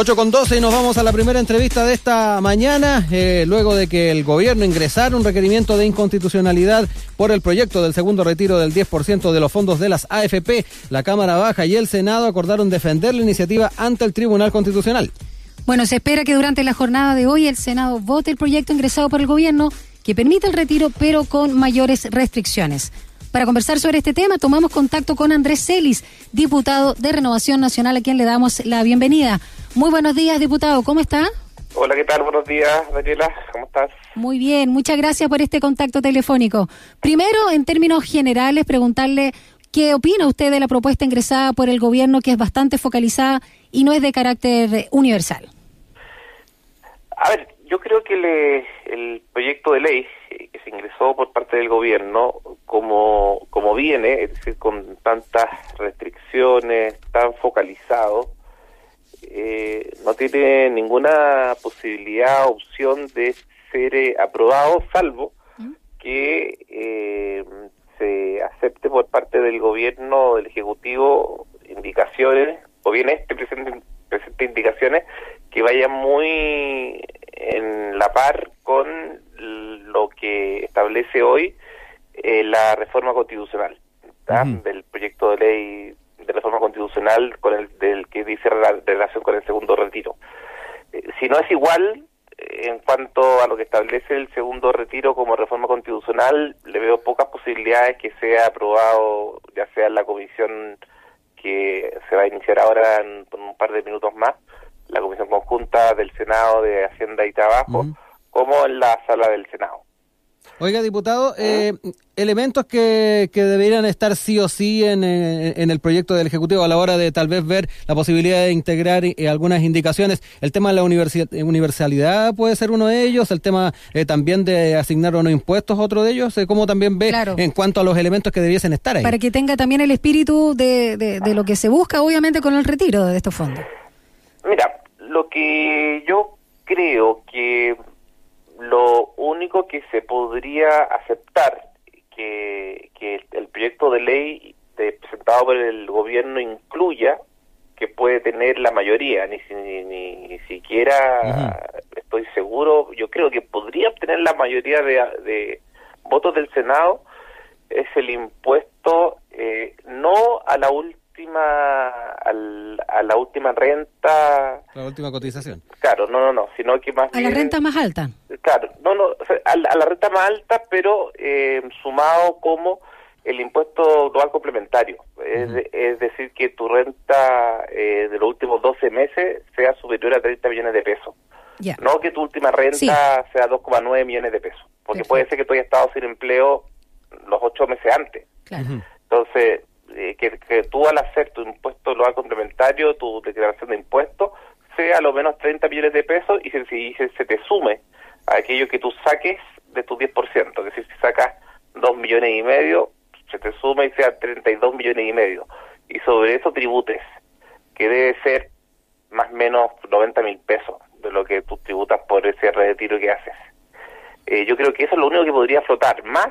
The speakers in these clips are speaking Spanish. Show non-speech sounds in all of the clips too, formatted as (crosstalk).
8 con 12 y nos vamos a la primera entrevista de esta mañana, eh, luego de que el gobierno ingresara un requerimiento de inconstitucionalidad por el proyecto del segundo retiro del 10% de los fondos de las AFP, la Cámara Baja y el Senado acordaron defender la iniciativa ante el Tribunal Constitucional. Bueno, se espera que durante la jornada de hoy el Senado vote el proyecto ingresado por el gobierno que permite el retiro pero con mayores restricciones. Para conversar sobre este tema, tomamos contacto con Andrés Celis, diputado de Renovación Nacional, a quien le damos la bienvenida. Muy buenos días, diputado. ¿Cómo está? Hola, ¿qué tal? Buenos días, Daniela. ¿Cómo estás? Muy bien, muchas gracias por este contacto telefónico. Primero, en términos generales, preguntarle qué opina usted de la propuesta ingresada por el gobierno, que es bastante focalizada y no es de carácter universal. A ver, yo creo que el proyecto de ley que se ingresó por parte del gobierno, como, como viene, es decir, con tantas restricciones, tan focalizado, eh, no tiene ninguna posibilidad, opción de ser eh, aprobado, salvo que eh, se acepte por parte del gobierno, del Ejecutivo, indicaciones, o bien este presente, presente indicaciones que vayan muy en la par con lo que establece hoy eh, la reforma constitucional del proyecto de ley de reforma constitucional con el del que dice la relación con el segundo retiro. Eh, si no es igual eh, en cuanto a lo que establece el segundo retiro como reforma constitucional, le veo pocas posibilidades que sea aprobado, ya sea en la comisión que se va a iniciar ahora en un par de minutos más, la comisión conjunta del Senado de Hacienda y Trabajo, como en la sala del Senado. Oiga, diputado, eh, elementos que, que, deberían estar sí o sí en, eh, en, el proyecto del Ejecutivo a la hora de tal vez ver la posibilidad de integrar eh, algunas indicaciones. El tema de la universalidad puede ser uno de ellos, el tema también de asignar unos impuestos otro de ellos, ¿cómo también ve en cuanto a los elementos que debiesen estar ahí? Para que tenga también el espíritu de, de, de lo que se busca, obviamente, con el retiro de estos fondos. Mira, lo que yo creo que lo único que se podría aceptar que, que el proyecto de ley de, presentado por el gobierno incluya que puede tener la mayoría, ni, ni, ni, siquiera estoy seguro, yo creo que podría obtener la mayoría de, de votos del Senado, es el impuesto eh, no a la última última a la última renta la última cotización. Claro no no no sino que más a la renta más alta claro no no a, la, renta más alta pero eh, sumado como el impuesto dual complementario. Es, decir que tu renta eh, de los últimos 12 meses sea superior a 30 millones de pesos. No que tu última renta sea 2,9 millones de pesos porque puede ser que tú hayas estado sin empleo los ocho meses antes. Claro. entonces eh, que, tú al hacer tu impuesto lo complementario, tu declaración de impuestos, sea a lo menos 30 millones de pesos y se, si, se, te sume a aquello que tú saques de tu 10%. Es decir, si sacas 2 millones y medio, se te suma y sea 32 millones y medio. Y sobre eso tributes, que debe ser más o menos 90 mil pesos de lo que tú tributas por ese retiro que haces. Eh, yo creo que eso es lo único que podría flotar, más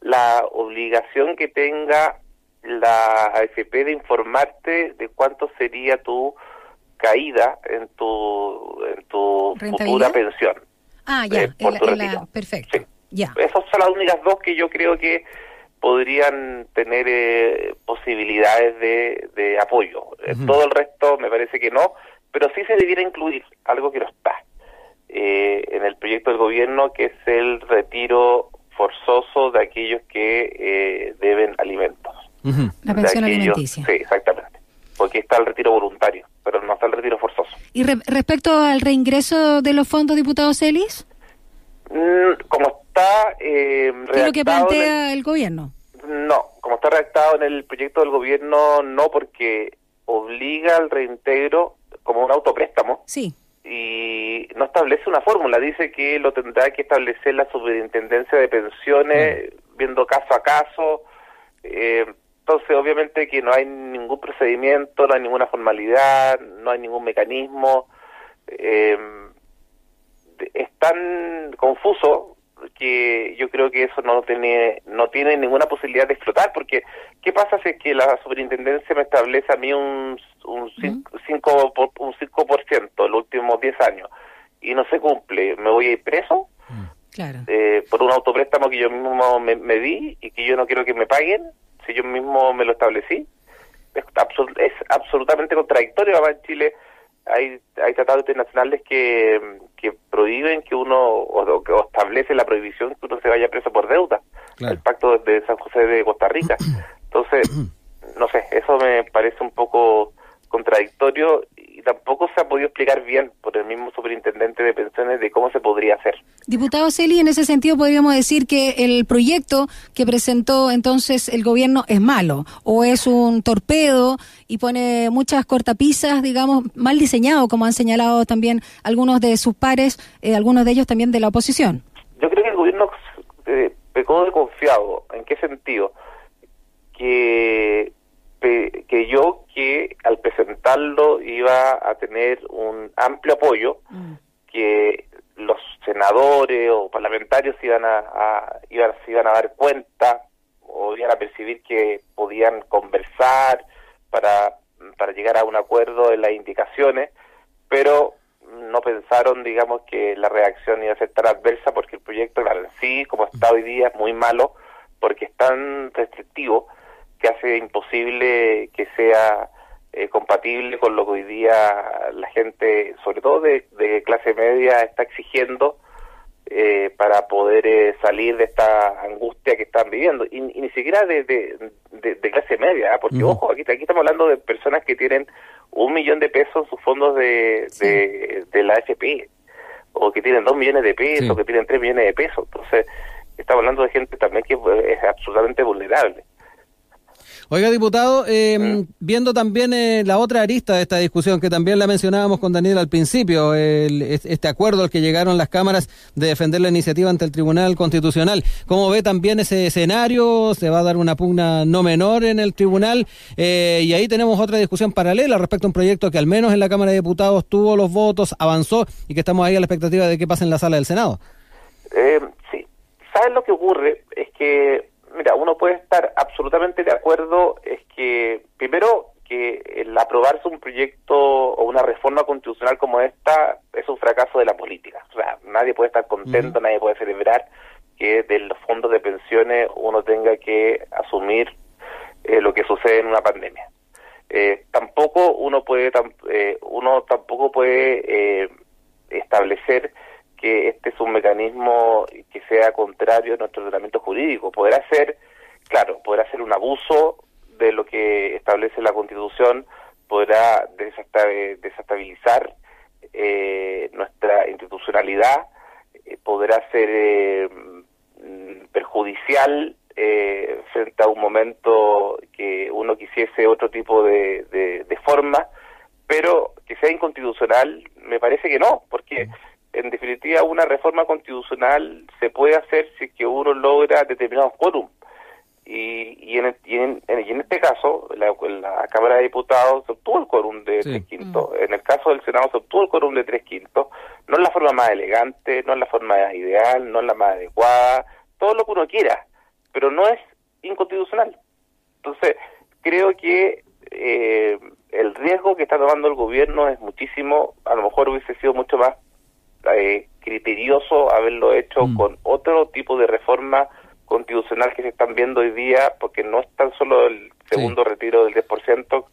la obligación que tenga la AFP de informarte de cuánto sería tu caída en tu, en tu futura pensión. Ah, ya, eh, perfecto. Ya. Esas son las únicas dos que yo creo que podrían tener eh, posibilidades de, de apoyo. Eh, todo el resto me parece que no, pero sí se debiera incluir algo que no está en el proyecto del gobierno, que es el retiro forzoso de aquellos que deben alimentos. La pensión alimenticia. Sí, exactamente. Porque está el retiro voluntario, pero no está el retiro forzoso. ¿Y respecto al reingreso de los fondos, diputados Celis? Mm, como está eh, ¿Qué es lo que plantea el, gobierno? No, como está redactado en el proyecto del gobierno, no, porque obliga al reintegro como un autopréstamo. Sí. Y no establece una fórmula, dice que lo tendrá que establecer la superintendencia de pensiones, viendo caso a caso. Eh, entonces, obviamente que no hay ningún procedimiento, no hay ninguna formalidad, no hay ningún mecanismo. Eh, es tan confuso que yo creo que eso no tiene no tiene ninguna posibilidad de explotar porque qué pasa si es que la superintendencia me establece a mí un un 5%, por, un 5 en los últimos 10 años y no se cumple, ¿me voy a ir preso? Claro. Eh, por un autopréstamo que yo mismo me, di y que yo no quiero que me paguen, si yo mismo me lo establecí. Es, es absolutamente contradictorio. Además, en Chile hay, hay tratados internacionales que, que prohíben que uno, o, que establece la prohibición que uno se vaya preso por deuda. El pacto de San José de Costa Rica. (clears throat) Entonces, no sé, eso me parece un poco contradictorio y tampoco se ha podido explicar bien por el mismo superintendente de pensiones de cómo se podría hacer. Diputado Celi, en ese sentido podríamos decir que el proyecto que presentó entonces el gobierno es malo o es un torpedo y pone muchas cortapisas, digamos, mal diseñado, como han señalado también algunos de sus pares, eh, algunos de ellos también de la oposición. Yo creo que el gobierno eh, pecó de confiado. ¿En qué sentido? Que que yo que al presentarlo iba a tener un amplio apoyo, mm. que los senadores o parlamentarios iban a, iban, se iban a dar cuenta o iban a percibir que podían conversar para, para llegar a un acuerdo en las indicaciones, pero no pensaron, digamos, que la reacción iba a ser tan adversa porque el proyecto, claro, en sí, como está hoy día, es muy malo porque es tan restrictivo que hace imposible que sea eh, compatible con lo que hoy día la gente, sobre todo de, clase media, está exigiendo eh, para poder eh, salir de esta angustia que están viviendo. Y, ni siquiera de, de, clase media, porque ojo, aquí, aquí estamos hablando de personas que tienen un millón de pesos en sus fondos de, de, la AFP, o que tienen dos millones de pesos, o que tienen tres millones de pesos. Entonces, estamos hablando de gente también que es absolutamente vulnerable. Oiga, diputado, eh, viendo también eh, la otra arista de esta discusión, que también la mencionábamos con Daniel al principio, este acuerdo al que llegaron las cámaras de defender la iniciativa ante el Tribunal Constitucional. ¿Cómo ve también ese escenario? ¿Se va a dar una pugna no menor en el Tribunal? Eh, y ahí tenemos otra discusión paralela respecto a un proyecto que al menos en la Cámara de Diputados tuvo los votos, avanzó y que estamos ahí a la expectativa de qué pasa en la sala del Senado. sí, ¿sabes lo que ocurre? Es que mira, uno puede estar absolutamente de acuerdo, es que primero que el aprobarse un proyecto o una reforma constitucional como esta es un fracaso de la política. O sea, nadie puede estar contento, nadie puede celebrar que de los fondos de pensiones uno tenga que asumir eh, lo que sucede en una pandemia. Eh, tampoco uno puede eh, uno tampoco puede establecer que este es un mecanismo que sea contrario a nuestro ordenamiento jurídico. Podrá ser, claro, podrá ser un abuso de lo que establece la Constitución, podrá desestabilizar eh, nuestra institucionalidad, eh, podrá ser eh, perjudicial frente a un momento que uno quisiese otro tipo de, de forma, pero que sea inconstitucional, me parece que no, porque en definitiva, una reforma constitucional se puede hacer si que uno logra determinados quórum. Y, y, en, y, en, en, este caso, la, la, Cámara de Diputados obtuvo el quórum de tres quintos. Mm. En el caso del Senado se obtuvo el quórum de tres quintos. No es la forma más elegante, no es la forma ideal, no es la más adecuada, todo lo que uno quiera, pero no es inconstitucional. Entonces, creo que eh, el riesgo que está tomando el gobierno es muchísimo, a lo mejor hubiese sido mucho más eh, criterioso haberlo hecho mm. con otro tipo de reforma constitucional que se están viendo hoy día, porque no es tan solo el segundo retiro del 10%,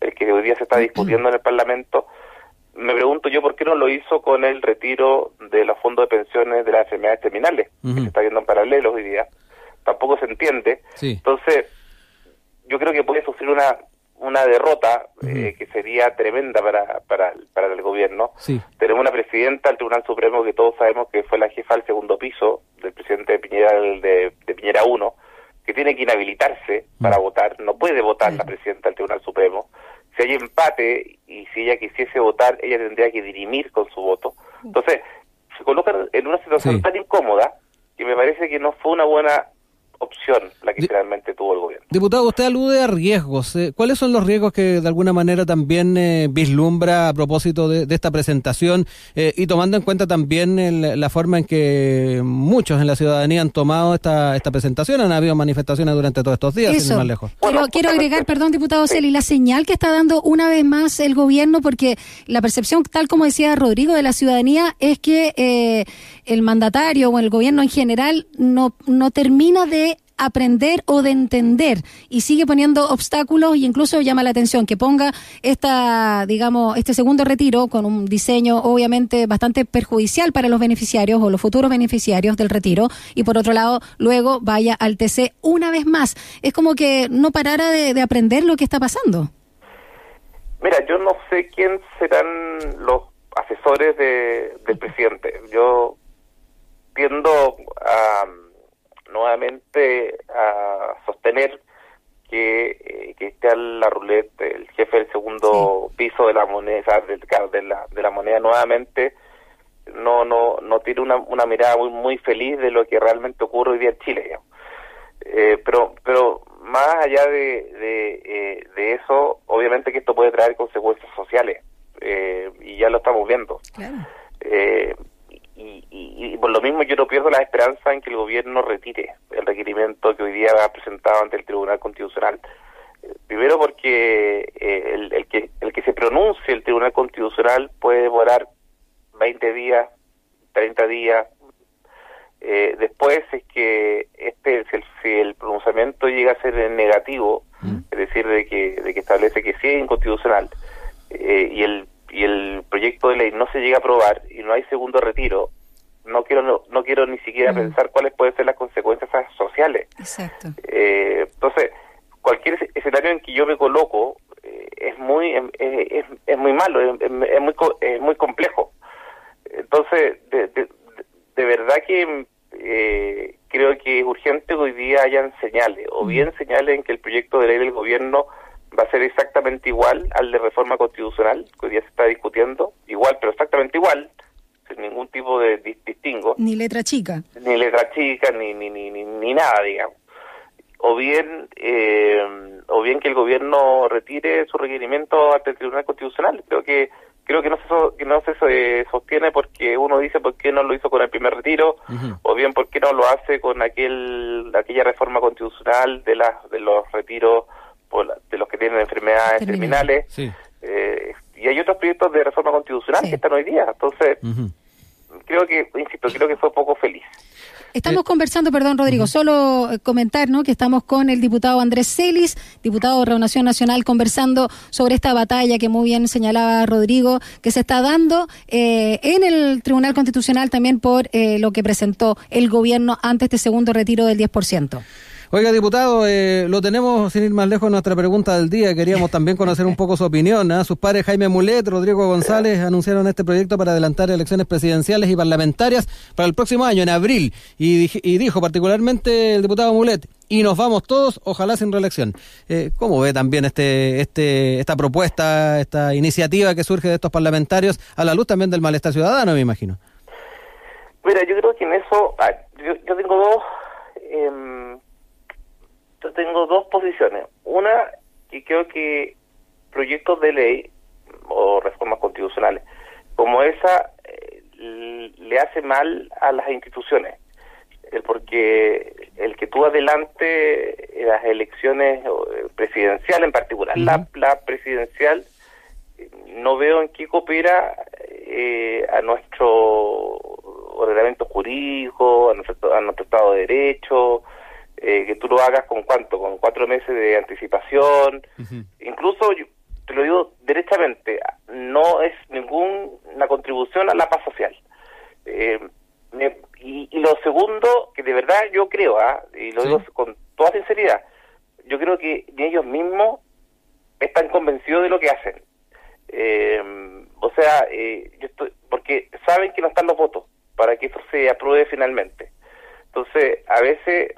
el que hoy día se está discutiendo en el Parlamento. Me pregunto yo por qué no lo hizo con el retiro de los fondos de pensiones de las enfermedades terminales, que se está viendo en paralelo hoy día. Tampoco se entiende. Entonces, yo creo que puede sufrir una una derrota eh, que sería tremenda para, para, para el gobierno. Tenemos una presidenta del Tribunal Supremo que todos sabemos que fue la jefa del segundo piso del presidente de Piñera, de, de Piñera 1, que tiene que inhabilitarse para votar. No puede votar la presidenta del Tribunal Supremo. Si hay empate y si ella quisiese votar, ella tendría que dirimir con su voto. Entonces, se colocan en una situación tan incómoda que me parece que no fue una buena opción la que finalmente tuvo el gobierno. Diputado, usted alude a riesgos. Eh, ¿Cuáles son los riesgos que de alguna manera también eh, vislumbra a propósito de, esta presentación eh, y tomando en cuenta también la forma en que muchos en la ciudadanía han tomado esta, esta presentación? Han habido manifestaciones durante todos estos días, sin más lejos. Pero quiero agregar, perdón, diputado Celi, la señal que está dando una vez más el gobierno, porque la percepción, tal como decía Rodrigo, de la ciudadanía es que el mandatario o el gobierno en general no, no termina de aprender o de entender y sigue poniendo obstáculos y incluso llama la atención que ponga esta, digamos, este segundo retiro con un diseño obviamente bastante perjudicial para los beneficiarios o los futuros beneficiarios del retiro y por otro lado luego vaya al TC una vez más. Es como que no parara de, aprender lo que está pasando. Mira, yo no sé quién serán los asesores de, del presidente. Yo tiendo a nuevamente a sostener que, eh, que esté a la ruleta el jefe del segundo piso de la moneda de, la, de la moneda nuevamente no no no tiene una, una mirada muy muy feliz de lo que realmente ocurre hoy día en Chile eh, pero pero más allá de de, eh, de, eso obviamente que esto puede traer consecuencias sociales y ya lo estamos viendo. Claro y, por lo mismo yo no pierdo la esperanza en que el gobierno retire el requerimiento que hoy día ha presentado ante el Tribunal Constitucional. Eh, primero porque eh, el, que, el que se pronuncie el Tribunal Constitucional puede demorar 20 días, 30 días. Eh, después es que este si el, pronunciamiento llega a ser negativo, mm. es decir, de que, de que establece que sí es inconstitucional, y el y el proyecto de ley no se llega a aprobar y no hay segundo retiro, no quiero no, quiero ni siquiera mm. pensar cuáles pueden ser las consecuencias sociales. Exacto. Eh, entonces, cualquier escenario en que yo me coloco eh, es muy es, es, muy malo, es, muy es muy complejo. Entonces, de, de, verdad que eh, creo que es urgente que hoy día hayan señales, o mm. bien señales en que el proyecto de ley del gobierno va a ser exactamente igual al de reforma constitucional, que hoy día se está discutiendo, igual, pero exactamente igual, sin ningún tipo de distingo. Ni letra chica. Ni letra chica, ni, ni, ni, ni, nada, digamos. O bien, eh, o bien que el gobierno retire su requerimiento ante el Tribunal Constitucional. Creo que creo que no se que no se eh, sostiene porque uno dice por qué no lo hizo con el primer retiro o bien por qué no lo hace con aquel aquella reforma constitucional de las de los retiros de los que tienen enfermedades terminales. Eh, y hay otros proyectos de reforma constitucional que están hoy día. Entonces, creo que, insisto, creo que fue poco feliz. Estamos conversando, perdón Rodrigo, solo eh, comentar ¿no? que estamos con el diputado Andrés Celis, diputado de Reunión Nacional, conversando sobre esta batalla que muy bien señalaba Rodrigo, que se está dando eh, en el Tribunal Constitucional también por lo que presentó el gobierno ante este segundo retiro del 10%. Oiga, diputado, eh, lo tenemos sin ir más lejos en nuestra pregunta del día. Queríamos también conocer un poco su opinión. ¿ah? Sus padres Jaime Mulet, Rodrigo González anunciaron este proyecto para adelantar elecciones presidenciales y parlamentarias para el próximo año, en abril. Y, dijo particularmente el diputado Mulet, y nos vamos todos, ojalá sin reelección. Eh, ¿Cómo ve también este, este, esta propuesta, esta iniciativa que surge de estos parlamentarios a la luz también del malestar ciudadano, me imagino? Mira, yo creo que en eso, ah, yo, tengo dos em, yo tengo dos posiciones. Una, que creo que proyectos de ley o reformas constitucionales como esa eh, le hace mal a las instituciones. Porque el que tú adelante las elecciones eh, presidenciales en particular, la, la, presidencial, no veo en qué coopera eh, a nuestro ordenamiento jurídico, a nuestro, a nuestro Estado de Derecho, eh, que tú lo hagas con cuánto, con cuatro meses de anticipación, incluso te lo digo derechamente, no es ninguna contribución a la paz social. Eh, y, lo segundo, que de verdad yo creo, ¿ah? y lo digo con toda sinceridad, yo creo que ni ellos mismos están convencidos de lo que hacen. Eh, o sea, yo estoy, porque saben que no están los votos para que esto se apruebe finalmente. Entonces, a veces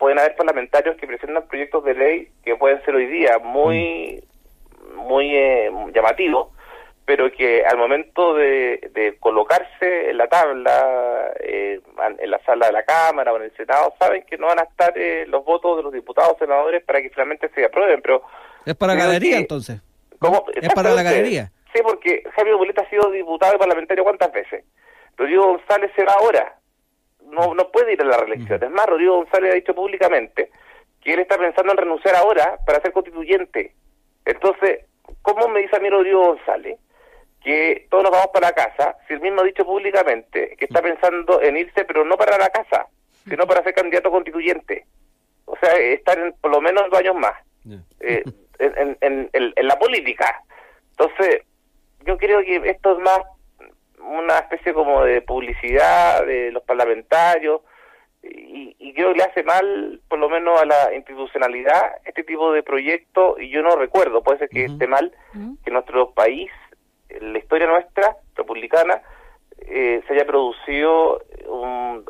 pueden haber parlamentarios que presentan proyectos de ley que pueden ser hoy día muy muy eh, llamativos, pero que al momento de, colocarse en la tabla, eh, en la sala de la Cámara o en el Senado, saben que no van a estar eh, los votos de los diputados senadores para que finalmente se aprueben. pero Es para la galería entonces. ¿Cómo? Es para la galería. Sí, porque Javier Boleta ha sido diputado y parlamentario cuántas veces. Rodrigo González se va ahora. No, no puede ir a la reelección. Es más, Rodrigo González ha dicho públicamente que él está pensando en renunciar ahora para ser constituyente. Entonces, ¿cómo me dice a mí Rodrigo González? que todos nos vamos para la casa, si él mismo ha dicho públicamente que está pensando en irse, pero no para la casa, sino para ser candidato constituyente. O sea, estar en, por lo menos dos años más eh, (laughs) en, en, en, la política. Entonces, yo creo que esto es más una especie como de publicidad de los parlamentarios y, y creo que le hace mal, por lo menos a la institucionalidad, este tipo de proyectos y yo no recuerdo, puede ser que esté mal, que nuestro país la historia nuestra, republicana, eh, se haya producido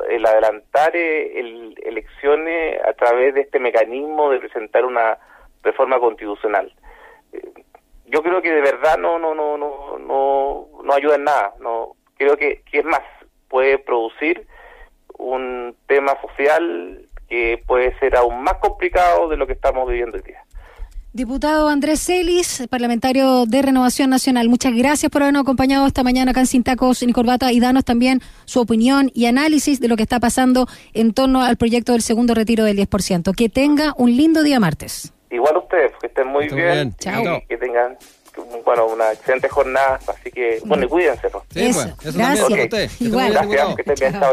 el adelantar eh, elecciones a través de este mecanismo de presentar una reforma constitucional. Eh, yo creo que de verdad no no no no no, no ayuda en nada. No creo que, que es más puede producir un tema social que puede ser aún más complicado de lo que estamos viviendo hoy día. Diputado Andrés Celis, parlamentario de Renovación Nacional, muchas gracias por habernos acompañado esta mañana acá en Sin Tacos Corbata y danos también su opinión y análisis de lo que está pasando en torno al proyecto del segundo retiro del 10%. Que tenga un lindo día martes. Igual ustedes, que estén muy bien, Chao. que tengan bueno, una excelente jornada, así que, bueno, y cuídense. Eso, gracias. Igual. Gracias, que estén bien.